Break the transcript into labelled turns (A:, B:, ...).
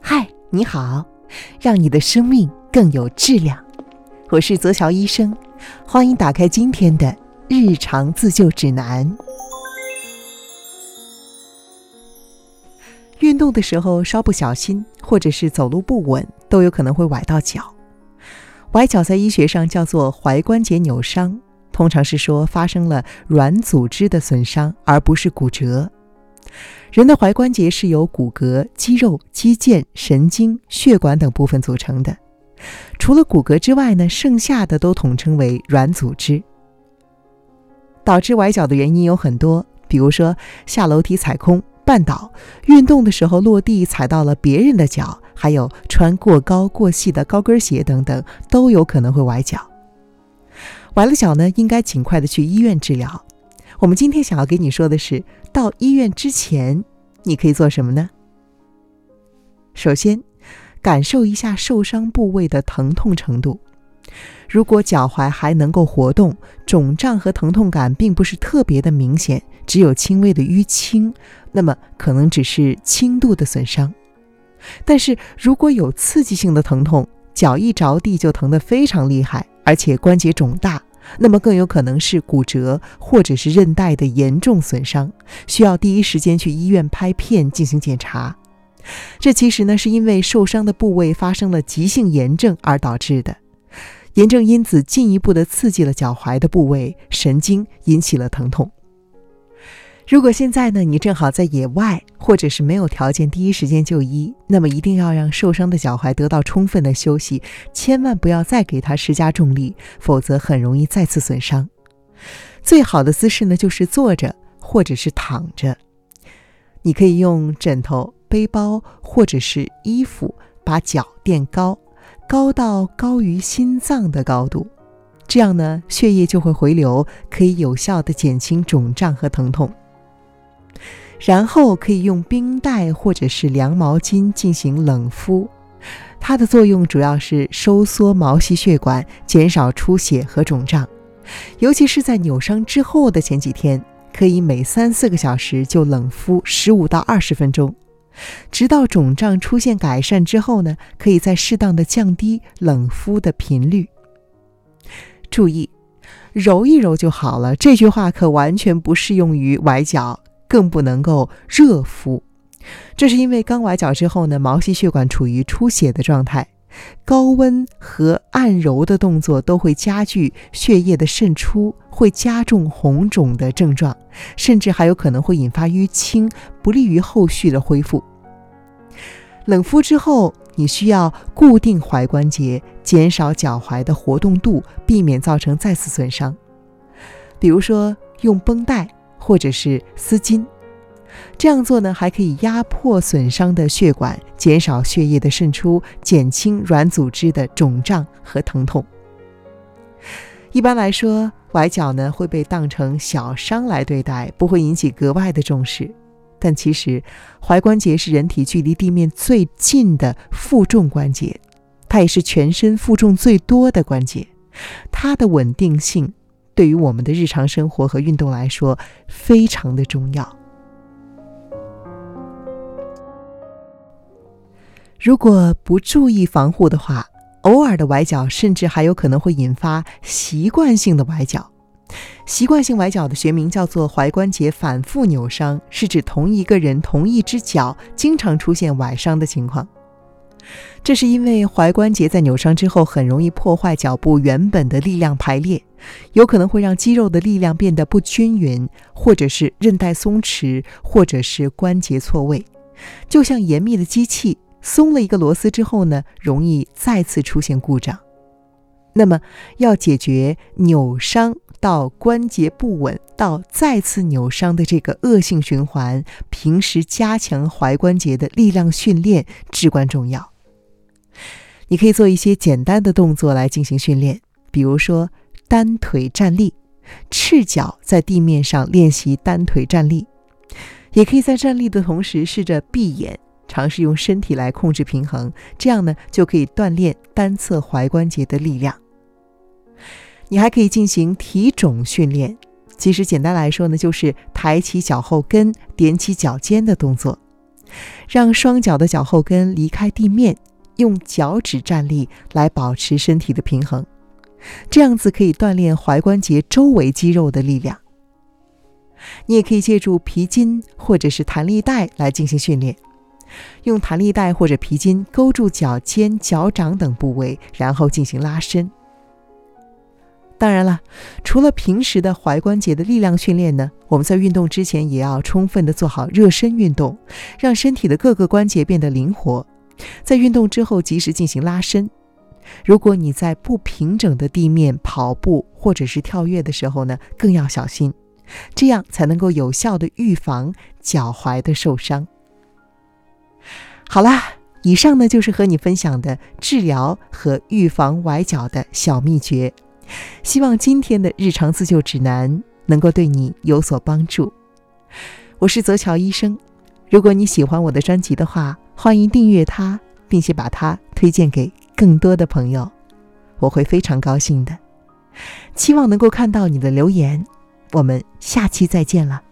A: 嗨你好，让你的生命更有质量。我是泽乔医生，欢迎打开今天的日常自救指南。运动的时候稍不小心，或者是走路不稳，都有可能会崴到脚。崴脚在医学上叫做踝关节扭伤，通常是说发生了软组织的损伤，而不是骨折。人的踝关节是由骨骼、肌肉、肌腱、神经、血管等部分组成的。除了骨骼之外呢，剩下的都统称为软组织。导致崴脚的原因有很多，比如说下楼梯踩空、绊倒、运动的时候落地踩到了别人的脚，还有穿过高过细的高跟鞋等等，都有可能会崴脚。崴了脚呢，应该尽快的去医院治疗。我们今天想要给你说的是，到医院之前，你可以做什么呢？首先，感受一下受伤部位的疼痛程度。如果脚踝还能够活动，肿胀和疼痛感并不是特别的明显，只有轻微的淤青，那么可能只是轻度的损伤。但是如果有刺激性的疼痛，脚一着地就疼得非常厉害，而且关节肿大。那么更有可能是骨折或者是韧带的严重损伤，需要第一时间去医院拍片进行检查。这其实呢是因为受伤的部位发生了急性炎症而导致的，炎症因子进一步的刺激了脚踝的部位神经，引起了疼痛。如果现在呢，你正好在野外，或者是没有条件第一时间就医，那么一定要让受伤的脚踝得到充分的休息，千万不要再给它施加重力，否则很容易再次损伤。最好的姿势呢，就是坐着或者是躺着。你可以用枕头、背包或者是衣服把脚垫高，高到高于心脏的高度，这样呢，血液就会回流，可以有效的减轻肿胀和疼痛。然后可以用冰袋或者是凉毛巾进行冷敷，它的作用主要是收缩毛细血管，减少出血和肿胀。尤其是在扭伤之后的前几天，可以每三四个小时就冷敷十五到二十分钟，直到肿胀出现改善之后呢，可以再适当的降低冷敷的频率。注意，揉一揉就好了。这句话可完全不适用于崴脚。更不能够热敷，这是因为刚崴脚之后呢，毛细血管处于出血的状态，高温和按揉的动作都会加剧血液的渗出，会加重红肿的症状，甚至还有可能会引发淤青，不利于后续的恢复。冷敷之后，你需要固定踝关节，减少脚踝的活动度，避免造成再次损伤，比如说用绷带。或者是丝巾，这样做呢，还可以压迫损伤的血管，减少血液的渗出，减轻软组织的肿胀和疼痛。一般来说，崴脚呢会被当成小伤来对待，不会引起格外的重视。但其实，踝关节是人体距离地面最近的负重关节，它也是全身负重最多的关节，它的稳定性。对于我们的日常生活和运动来说，非常的重要。如果不注意防护的话，偶尔的崴脚甚至还有可能会引发习惯性的崴脚。习惯性崴脚的学名叫做踝关节反复扭伤，是指同一个人同一只脚经常出现崴伤的情况。这是因为踝关节在扭伤之后，很容易破坏脚部原本的力量排列，有可能会让肌肉的力量变得不均匀，或者是韧带松弛，或者是关节错位。就像严密的机器松了一个螺丝之后呢，容易再次出现故障。那么，要解决扭伤到关节不稳到再次扭伤的这个恶性循环，平时加强踝关节的力量训练至关重要。你可以做一些简单的动作来进行训练，比如说单腿站立，赤脚在地面上练习单腿站立。也可以在站立的同时试着闭眼，尝试用身体来控制平衡，这样呢就可以锻炼单侧踝关节的力量。你还可以进行提踵训练，其实简单来说呢，就是抬起脚后跟、踮起脚尖的动作。让双脚的脚后跟离开地面，用脚趾站立来保持身体的平衡。这样子可以锻炼踝关节周围肌肉的力量。你也可以借助皮筋或者是弹力带来进行训练，用弹力带或者皮筋勾住脚尖、脚掌等部位，然后进行拉伸。当然了，除了平时的踝关节的力量训练呢，我们在运动之前也要充分的做好热身运动，让身体的各个关节变得灵活。在运动之后及时进行拉伸。如果你在不平整的地面跑步或者是跳跃的时候呢，更要小心，这样才能够有效的预防脚踝的受伤。好啦，以上呢就是和你分享的治疗和预防崴脚的小秘诀。希望今天的日常自救指南能够对你有所帮助。我是泽乔医生，如果你喜欢我的专辑的话，欢迎订阅它，并且把它推荐给更多的朋友，我会非常高兴的。期望能够看到你的留言，我们下期再见了。